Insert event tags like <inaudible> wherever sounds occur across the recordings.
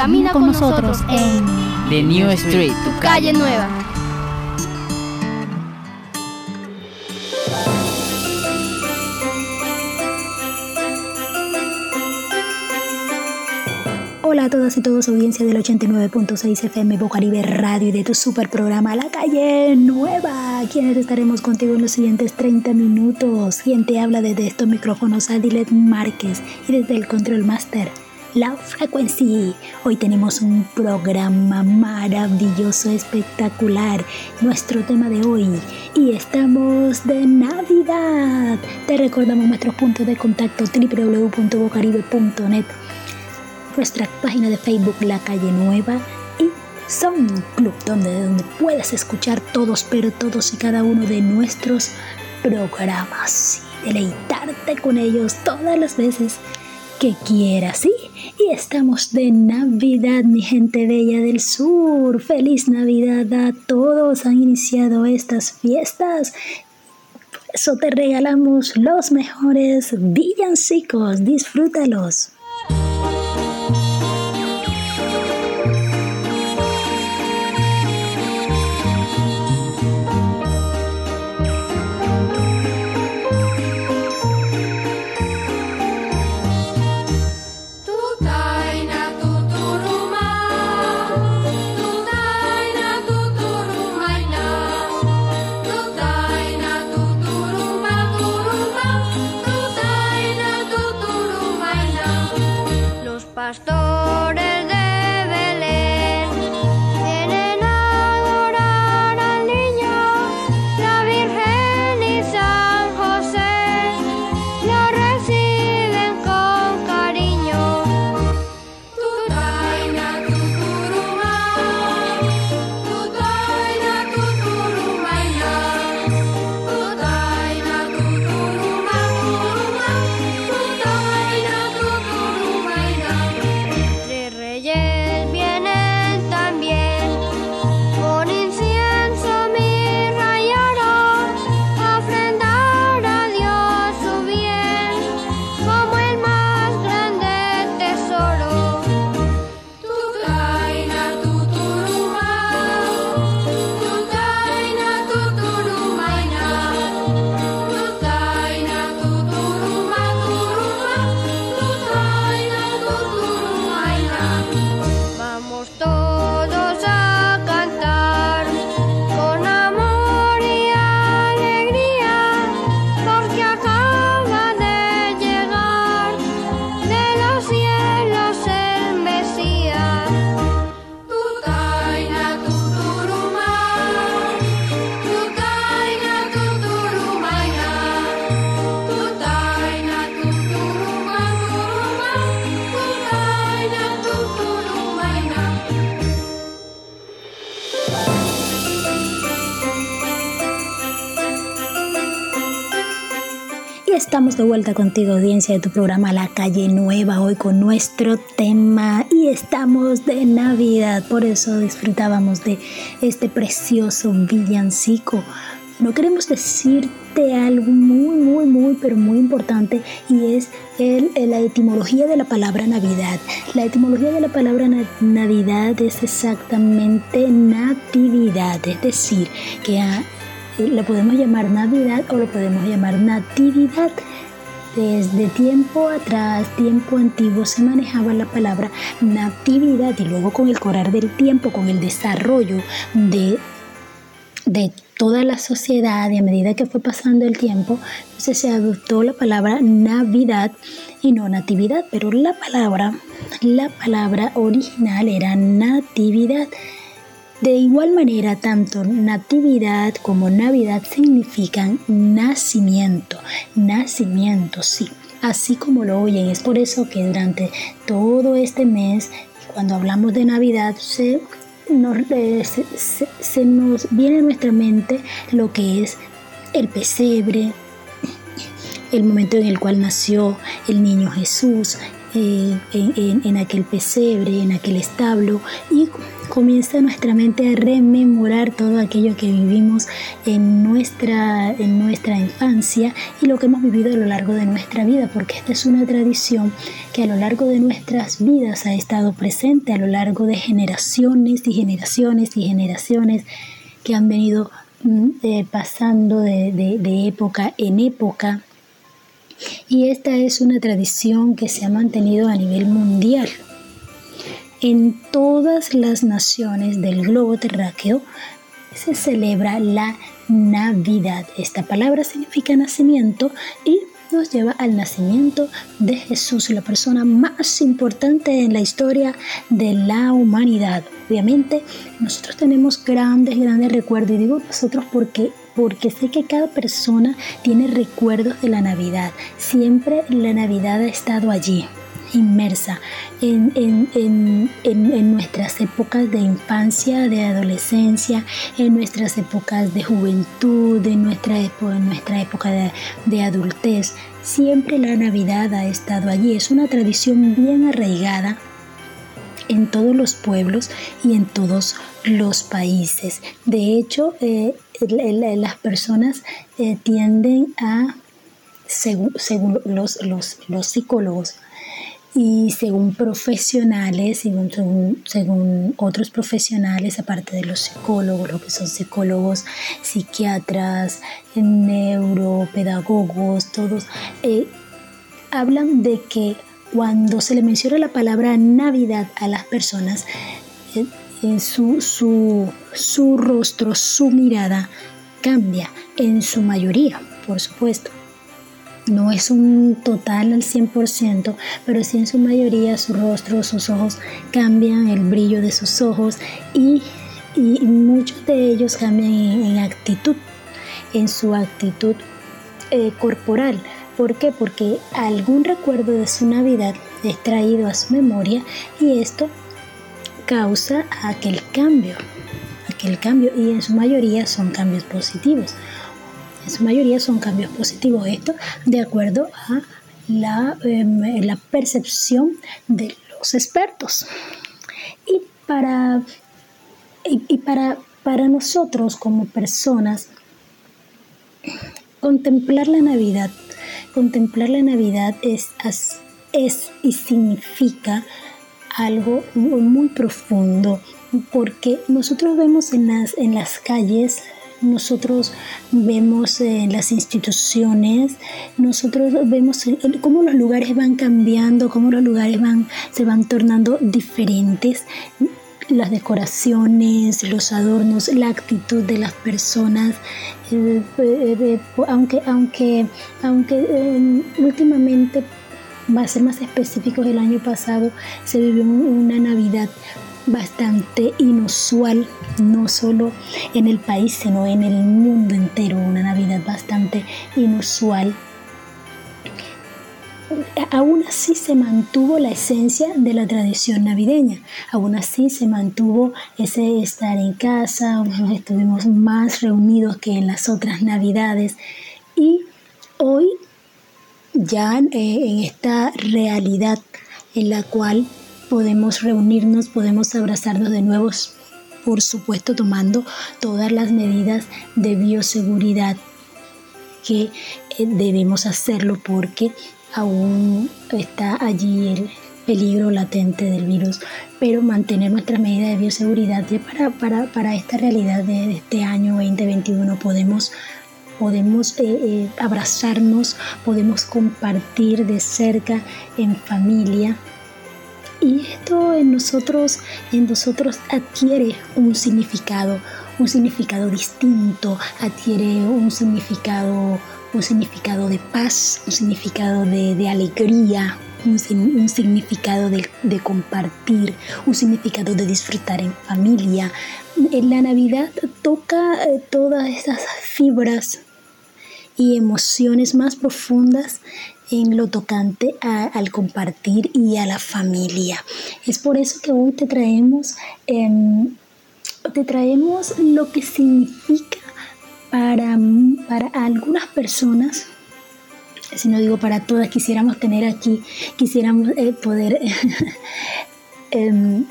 camina con nosotros en The New Street, tu calle nueva. Hola a todas y todos, audiencia del 89.6 FM Bocaribe Radio y de tu super programa La Calle Nueva, quienes estaremos contigo en los siguientes 30 minutos. Quien te habla desde estos micrófonos, Adilet Márquez, y desde el Control Master, La Frequency. Hoy tenemos un programa maravilloso, espectacular, nuestro tema de hoy, y estamos de Navidad. Te recordamos nuestros puntos de contacto www.bocaribe.net nuestra página de Facebook La Calle Nueva y Son Club, donde, donde puedes escuchar todos, pero todos y cada uno de nuestros programas y deleitarte con ellos todas las veces que quieras, ¿sí? Y estamos de Navidad, mi gente bella del sur. Feliz Navidad a todos. Han iniciado estas fiestas. Por eso te regalamos los mejores villancicos. Disfrútalos. pastor. Estamos de vuelta contigo, audiencia de tu programa La Calle Nueva, hoy con nuestro tema y estamos de Navidad, por eso disfrutábamos de este precioso villancico. No queremos decirte algo muy, muy, muy, pero muy importante y es el, la etimología de la palabra Navidad. La etimología de la palabra Navidad es exactamente natividad, es decir, que lo podemos llamar Navidad o lo podemos llamar Natividad. Desde tiempo atrás, tiempo antiguo, se manejaba la palabra natividad y luego con el correr del tiempo, con el desarrollo de, de toda la sociedad a medida que fue pasando el tiempo, se adoptó la palabra Navidad y no natividad, pero la palabra, la palabra original era natividad. De igual manera, tanto natividad como navidad significan nacimiento, nacimiento, sí, así como lo oyen. Es por eso que durante todo este mes, cuando hablamos de Navidad, se nos, eh, viene a nuestra mente lo que es el pesebre, el momento en el cual nació el niño Jesús, eh, en, en, aquel pesebre, en aquel establo y comienza nuestra mente a rememorar todo aquello que vivimos en nuestra, en nuestra infancia y lo que hemos vivido a lo largo de nuestra vida, porque esta es una tradición que a lo largo de nuestras vidas ha estado presente, a lo largo de generaciones y generaciones y generaciones que han venido mm, eh, pasando de, de época en época. Y esta es una tradición que se ha mantenido a nivel mundial. En todas las naciones del globo terráqueo se celebra la Navidad. Esta palabra significa nacimiento y nos lleva al nacimiento de Jesús, la persona más importante en la historia de la humanidad. Obviamente, nosotros tenemos grandes, grandes recuerdos, y digo nosotros porque porque sé que cada persona tiene recuerdos de la Navidad. Siempre la Navidad ha estado allí inmersa en, en, nuestras épocas de infancia, de adolescencia, en nuestras épocas de juventud, en nuestra, en nuestra época de, de adultez. Siempre la Navidad ha estado allí. Es una tradición bien arraigada en todos los pueblos y en todos los países. De hecho, eh, las personas eh, tienden a, según, los, los, psicólogos, y según profesionales, según, según, otros profesionales, aparte de los psicólogos, lo que son psicólogos, psiquiatras, neuropedagogos, todos, eh, hablan de que cuando se le menciona la palabra Navidad a las personas, en eh, eh, su, su, su rostro, su mirada cambia en su mayoría, por supuesto. No es un total al 100%, pero sí en su mayoría su rostro, sus ojos cambian, el brillo de sus ojos y, muchos de ellos cambian en, actitud, en su actitud eh, corporal. ¿Por qué? Porque algún recuerdo de su Navidad es traído a su memoria y esto causa aquel cambio, aquel cambio y en su mayoría son cambios positivos. En su mayoría son cambios positivos. Esto de acuerdo a la, em, la percepción de los expertos. Y para, y para, para nosotros como personas, contemplar la Navidad contemplar la Navidad es, es y significa algo muy profundo, porque nosotros vemos en las, en las calles, nosotros vemos en las instituciones, nosotros vemos cómo los lugares van cambiando, cómo los lugares van, se van tornando diferentes. Las decoraciones, los adornos, la actitud de las personas, eh, eh, eh, aunque, aunque, aunque últimamente, va a ser más específico, el año pasado se vivió una Navidad bastante inusual, no solo en el país, sino en el mundo entero, una Navidad bastante inusual. Aún así se mantuvo la esencia de la tradición navideña, aún así se mantuvo ese estar en casa, estuvimos más reunidos que en las otras navidades. Y hoy ya eh, en esta realidad en la cual podemos reunirnos, podemos abrazarnos de nuevo, por supuesto tomando todas las medidas de bioseguridad que eh, debemos hacerlo porque aún está allí el peligro latente del virus, pero mantener nuestras medidas de bioseguridad para, para, para esta realidad de este año 2021 podemos podemos eh, eh, abrazarnos, podemos compartir de cerca en familia. Y esto en nosotros, en nosotros adquiere un significado, un significado distinto, adquiere un significado un significado de paz, un significado de, alegría, un, significado de, compartir, un significado de disfrutar en familia. La Navidad toca eh, todas esas fibras y emociones más profundas en lo tocante al compartir y a la familia. Es por eso que hoy te traemos, em, te traemos lo que significa para, para algunas personas, si no digo para todas, quisiéramos tener aquí, quisiéramos eh, poder <laughs> em,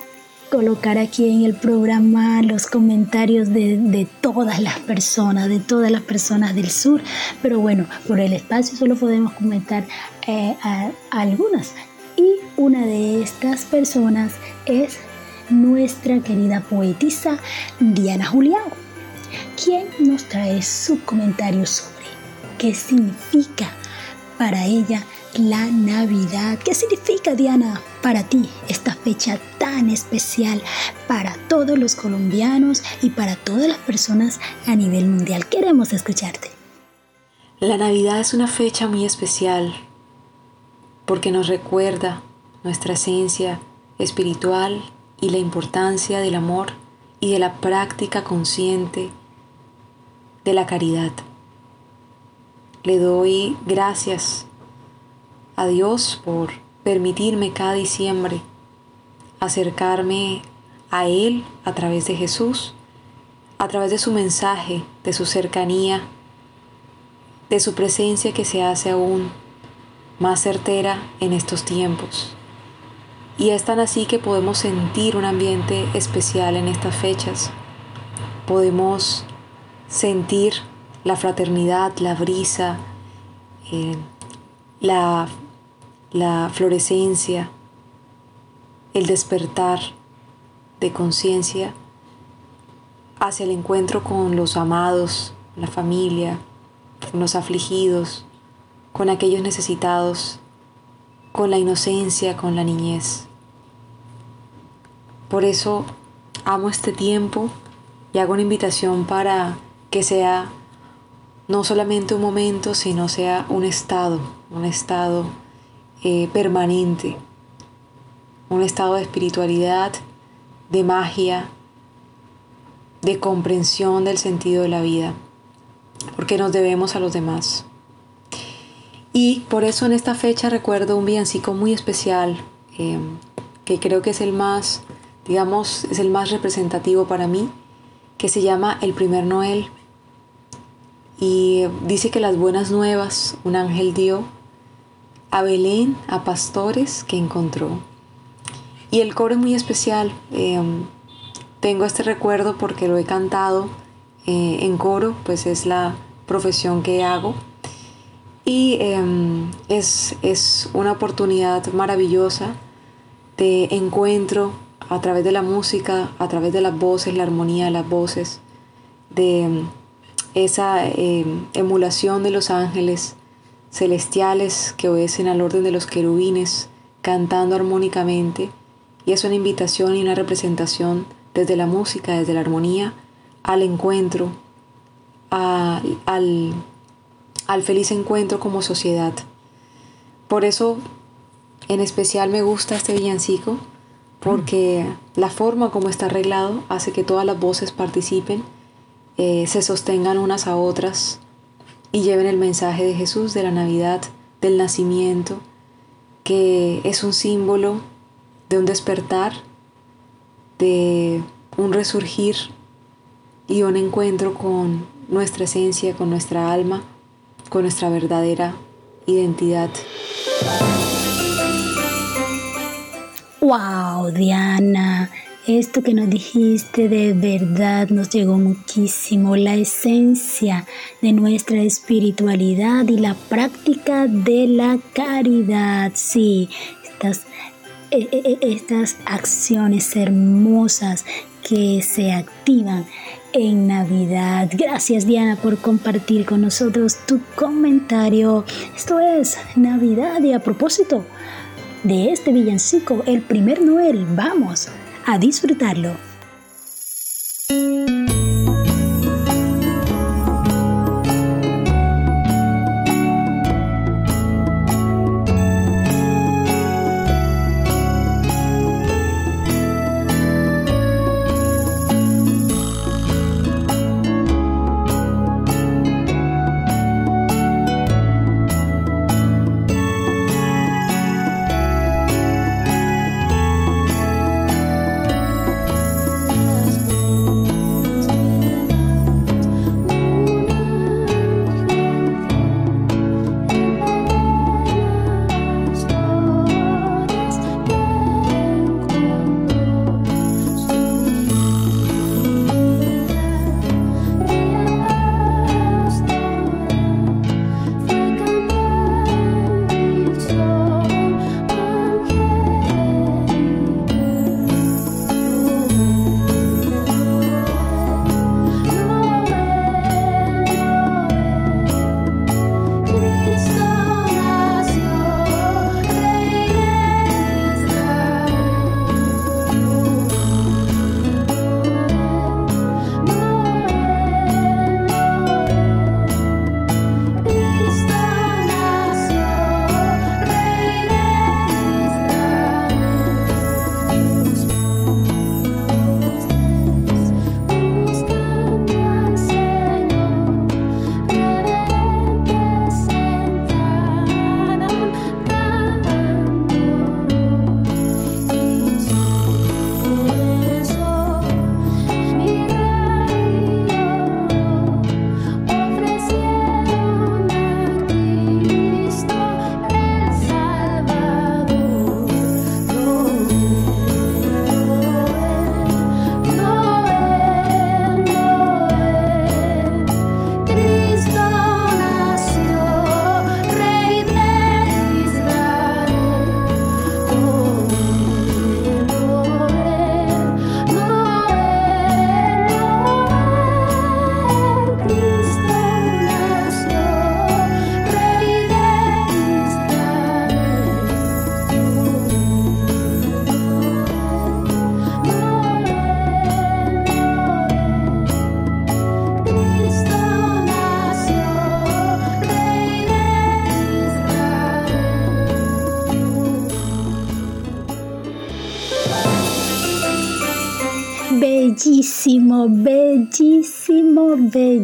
colocar aquí en el programa los comentarios de, todas las personas, de todas las personas del sur, pero bueno, por el espacio solo podemos comentar eh, algunas. Y una de estas personas es nuestra querida poetisa Diana Julián, quien nos trae su comentario sobre qué significa para ella la Navidad. ¿Qué significa, Diana, para ti esta fecha tan especial para todos los colombianos y para todas las personas a nivel mundial? Queremos escucharte. La Navidad es una fecha muy especial porque nos recuerda nuestra esencia espiritual y la importancia del amor y de la práctica consciente de la caridad. Le doy gracias a Dios por permitirme cada diciembre acercarme a Él a través de Jesús, a través de su mensaje, de su cercanía, de su presencia que se hace aún más certera en estos tiempos. Y es tan así que podemos sentir un ambiente especial en estas fechas. Podemos sentir la fraternidad, la brisa, eh, la, la florescencia, el despertar de conciencia hacia el encuentro con los amados, la familia, con los afligidos, con aquellos necesitados, con la inocencia, con la niñez. Por eso amo este tiempo y hago una invitación para que sea no solamente un momento, sino sea un estado, un estado eh, permanente, un estado de espiritualidad, de magia, de comprensión del sentido de la vida, porque nos debemos a los demás. Y por eso en esta fecha recuerdo un villancico muy especial, eh, que creo que es el más, digamos, es el más representativo para mí, que se llama El primer Noel. Y dice que las buenas nuevas un ángel dio a Belén, a pastores que encontró. Y el coro es muy especial. Em, tengo este recuerdo porque lo he cantado eh, en coro, pues es la profesión que hago. Y em, es, es una oportunidad maravillosa de encuentro a través de la música, a través de las voces, la armonía de las voces, de esa eh, emulación de los ángeles celestiales que obedecen al orden de los querubines, cantando armónicamente, y es una invitación y una representación desde la música, desde la armonía, al encuentro, al, al feliz encuentro como sociedad. Por eso, en especial me gusta este villancico, porque la forma como está arreglado hace que todas las voces participen eh, se sostengan unas a otras y lleven el mensaje de Jesús, de la Navidad, del nacimiento, que es un símbolo de un despertar, de un resurgir y un encuentro con nuestra esencia, con nuestra alma, con nuestra verdadera identidad. ¡Wow, Diana! Esto que nos dijiste de verdad nos llegó muchísimo, la esencia de nuestra espiritualidad y la práctica de la caridad. Sí, estas, eh, eh, eh, estas acciones hermosas que se activan en Navidad. Gracias Diana por compartir con nosotros tu comentario. Esto es Navidad y a propósito de este villancico, el primer Noel, vamos a disfrutarlo.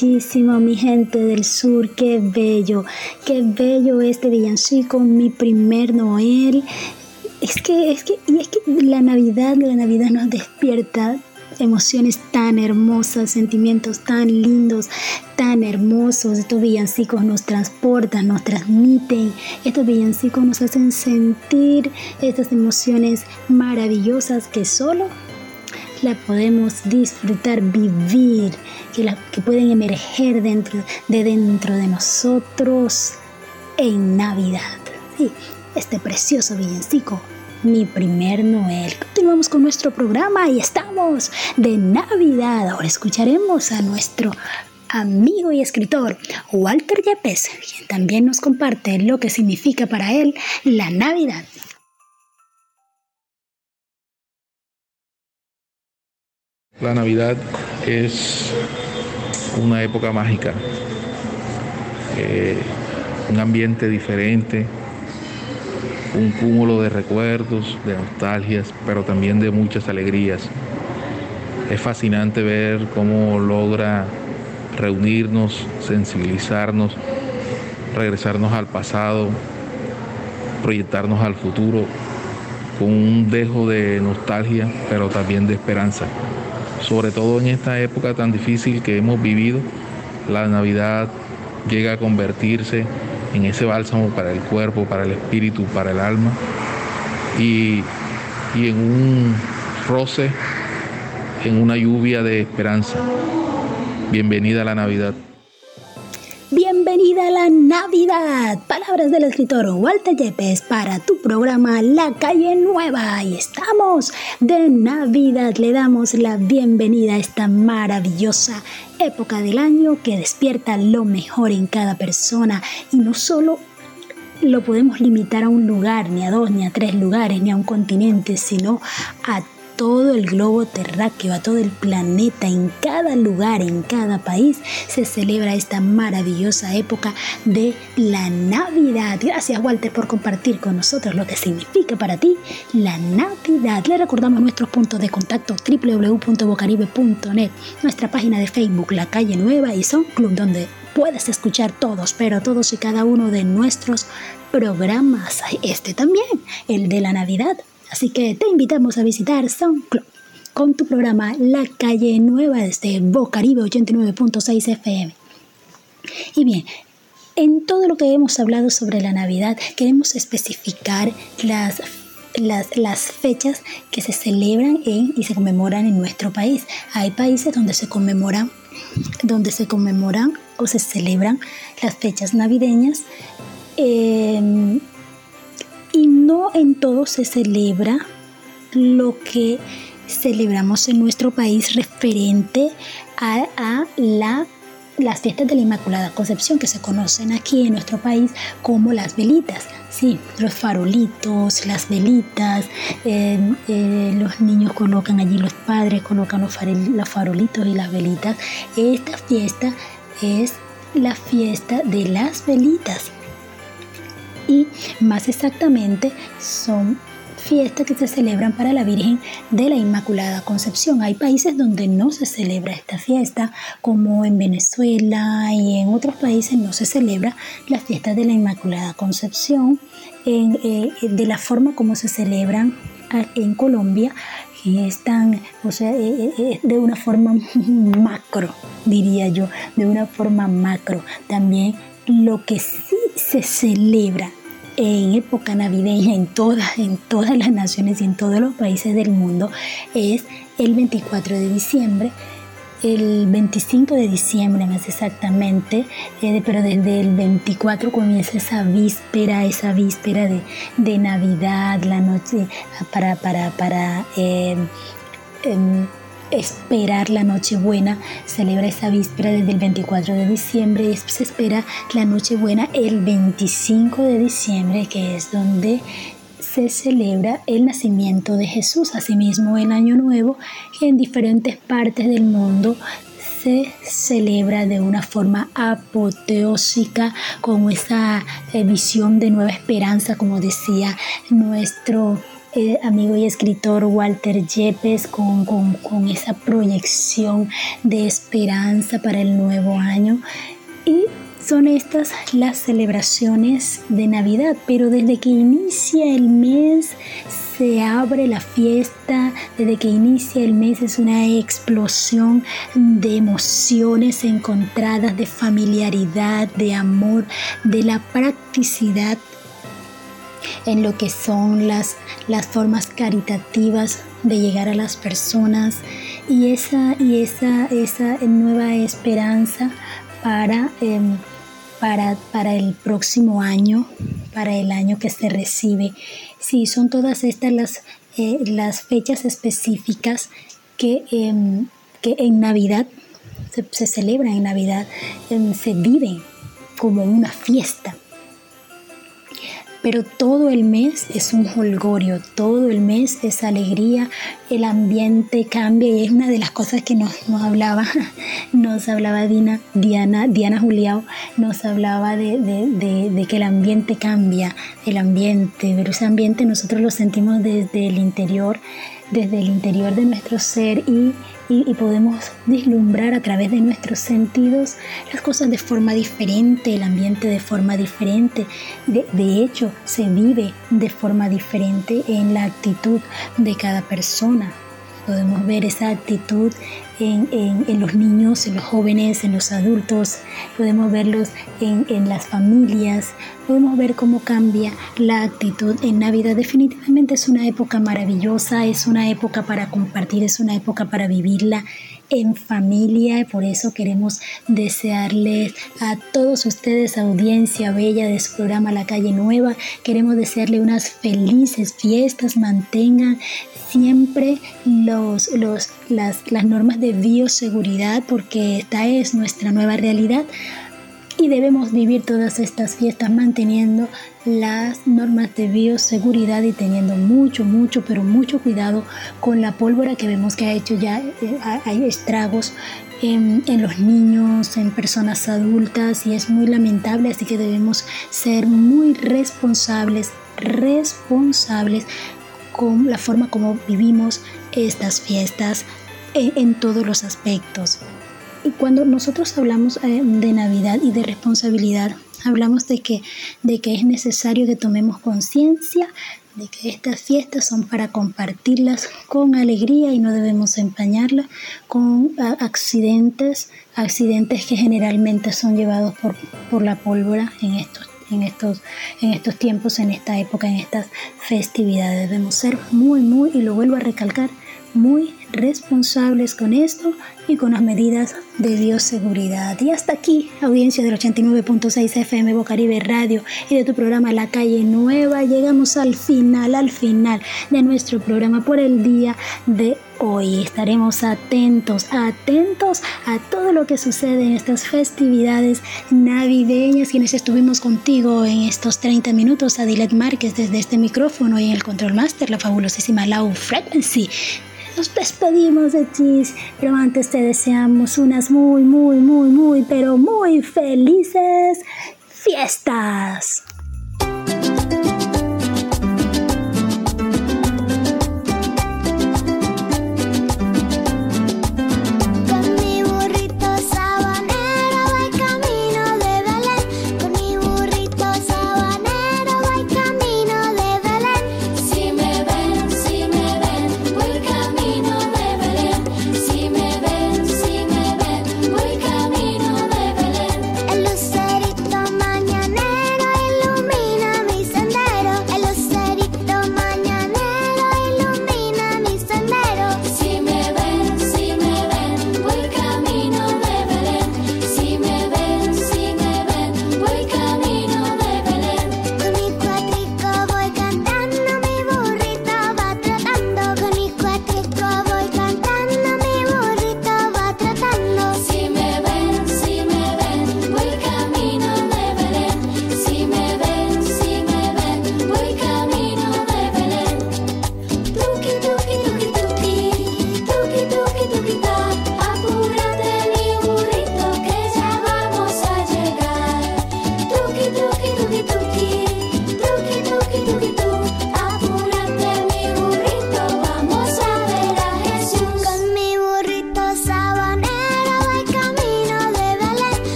Bellísimo, mi gente del sur, qué bello, qué bello este villancico, mi primer Noel. Es que, es que, y es que la Navidad, la Navidad nos despierta emociones tan hermosas, sentimientos tan lindos, tan hermosos. Estos villancicos nos transportan, nos transmiten. Estos villancicos nos hacen sentir estas emociones maravillosas que solo la podemos disfrutar, vivir, que, que pueden emerger dentro, de dentro de nosotros en Navidad. Este precioso villancico mi primer Noel. Continuamos con nuestro programa y estamos de Navidad. Ahora escucharemos a nuestro amigo y escritor Walter Yepes, quien también nos comparte lo que significa para él la Navidad. La Navidad es una época mágica, eh, un ambiente diferente, un cúmulo de recuerdos, de nostalgias, pero también de muchas alegrías. Es fascinante ver cómo logra reunirnos, sensibilizarnos, regresarnos al pasado, proyectarnos al futuro con un dejo de nostalgia, pero también de esperanza. Sobre todo en esta época tan difícil que hemos vivido, la Navidad llega a convertirse en ese bálsamo para el cuerpo, para el espíritu, para el alma y, y en un roce, en una lluvia de esperanza. Bienvenida a la Navidad. Bienvenida a la Navidad. Palabras del escritor Walter Yepes para tu programa La Calle Nueva. Y estamos de Navidad. Le damos la bienvenida a esta maravillosa época del año que despierta lo mejor en cada persona y no solo lo podemos limitar a un lugar, ni a dos, ni a tres lugares, ni a un continente, sino a todo el globo terráqueo, a todo el planeta, en cada lugar, en cada país, se celebra esta maravillosa época de la Navidad. Gracias Walter por compartir con nosotros lo que significa para ti la Navidad. Le recordamos nuestros puntos de contacto www.bocaribe.net, nuestra página de Facebook La Calle Nueva y Son Club donde puedes escuchar todos, pero todos y cada uno de nuestros programas. Este también, el de la Navidad Así que te invitamos a visitar SoundCloud con tu programa La Calle Nueva desde Bocaribe 89.6 FM. Y bien, en todo lo que hemos hablado sobre la Navidad, queremos especificar las, las, fechas que se celebran en, y se conmemoran en nuestro país. Hay países donde se conmemoran, donde se conmemoran o se celebran las fechas navideñas. Eh, y no en todo se celebra lo que celebramos en nuestro país referente a, la, las fiestas de la Inmaculada Concepción que se conocen aquí en nuestro país como las velitas. Sí, los farolitos, las velitas, eh, eh, los niños colocan allí, los padres colocan los, los farolitos y las velitas. Esta fiesta es la fiesta de las velitas y más exactamente son fiestas que se celebran para la Virgen de la Inmaculada Concepción. Hay países donde no se celebra esta fiesta, como en Venezuela y en otros países no se celebra la fiesta de la Inmaculada Concepción eh, de la forma como se celebran en Colombia están, o sea, eh, eh, de una forma <laughs> macro, diría yo, de una forma macro. También lo que sí se celebra en época navideña en todas, en todas las naciones y en todos los países del mundo es el 24 de diciembre. El 25 de diciembre más exactamente, eh, pero desde el 24 comienza esa víspera, esa víspera de, Navidad, la noche para, para, para eh, em, esperar la Nochebuena, celebra esa víspera desde el 24 de diciembre y se espera la Nochebuena el 25 de diciembre, que es donde se celebra el nacimiento de Jesús. Asimismo, el Año Nuevo, que en diferentes partes del mundo se celebra de una forma apoteósica, con esa eh, visión de nueva esperanza, como decía nuestro eh, amigo y escritor Walter Yepes con, con esa proyección de esperanza para el nuevo año. Y son estas las celebraciones de Navidad, pero desde que inicia el mes se abre la fiesta, desde que inicia el mes es una explosión de emociones encontradas, de familiaridad, de amor, de la practicidad en lo que son las, las formas caritativas de llegar a las personas y esa, y esa, esa nueva esperanza para, em, para, para el próximo año, para el año que se recibe. Sí, son todas estas las, eh, las fechas específicas que, em, que en Navidad se, se celebran, en Navidad em, se viven como una fiesta pero todo el mes es un holgorio, todo el mes es alegría, el ambiente cambia y es una de las cosas que nos, hablaba, <laughs> nos hablaba Dina, Diana, Diana Juliao, nos hablaba de, de, de, que el ambiente cambia, el ambiente, pero ese ambiente nosotros lo sentimos desde el interior, desde el interior de nuestro ser y y, podemos vislumbrar a través de nuestros sentidos las cosas de forma diferente, el ambiente de forma diferente. De, de hecho, se vive de forma diferente en la actitud de cada persona. Podemos ver esa actitud en, en, los niños, en los jóvenes, en los adultos, podemos verlos en, en, las familias, podemos ver cómo cambia la actitud en Navidad. Definitivamente es una época maravillosa, es una época para compartir, es una época para vivirla en familia y por eso queremos desearles a todos ustedes, audiencia bella de su programa La Calle Nueva, queremos desearle unas felices fiestas, mantengan siempre los, los, las, las normas de bioseguridad porque esta es nuestra nueva realidad y debemos vivir todas estas fiestas manteniendo las normas de bioseguridad y teniendo mucho, mucho, pero mucho cuidado con la pólvora que vemos que ha hecho ya, eh, hay estragos en, en, los niños, en personas adultas y es muy lamentable, así que debemos ser muy responsables, responsables con la forma como vivimos estas fiestas en, todos los aspectos. Y cuando nosotros hablamos eh, de Navidad y de responsabilidad, hablamos de que, de que es necesario que tomemos conciencia de que estas fiestas son para compartirlas con alegría y no debemos empañarlas con accidentes, accidentes que generalmente son llevados por, por la pólvora en estos en estos, en estos tiempos, en esta época, en estas festividades. Debemos ser muy, muy, y lo vuelvo a recalcar, muy responsables con esto y con las medidas de bioseguridad. Y hasta aquí, audiencia del 89.6 FM Bocaribe Radio y de tu programa La Calle Nueva, llegamos al final, al final de nuestro programa por el día de hoy. Estaremos atentos, atentos a todo lo que sucede en estas festividades navideñas. Quienes estuvimos contigo en estos 30 minutos, Adilet Márquez desde este micrófono y en el Control Master, la fabulosísima Low Frequency nos despedimos de ti, pero antes te deseamos unas muy, muy, muy, muy, pero muy felices fiestas.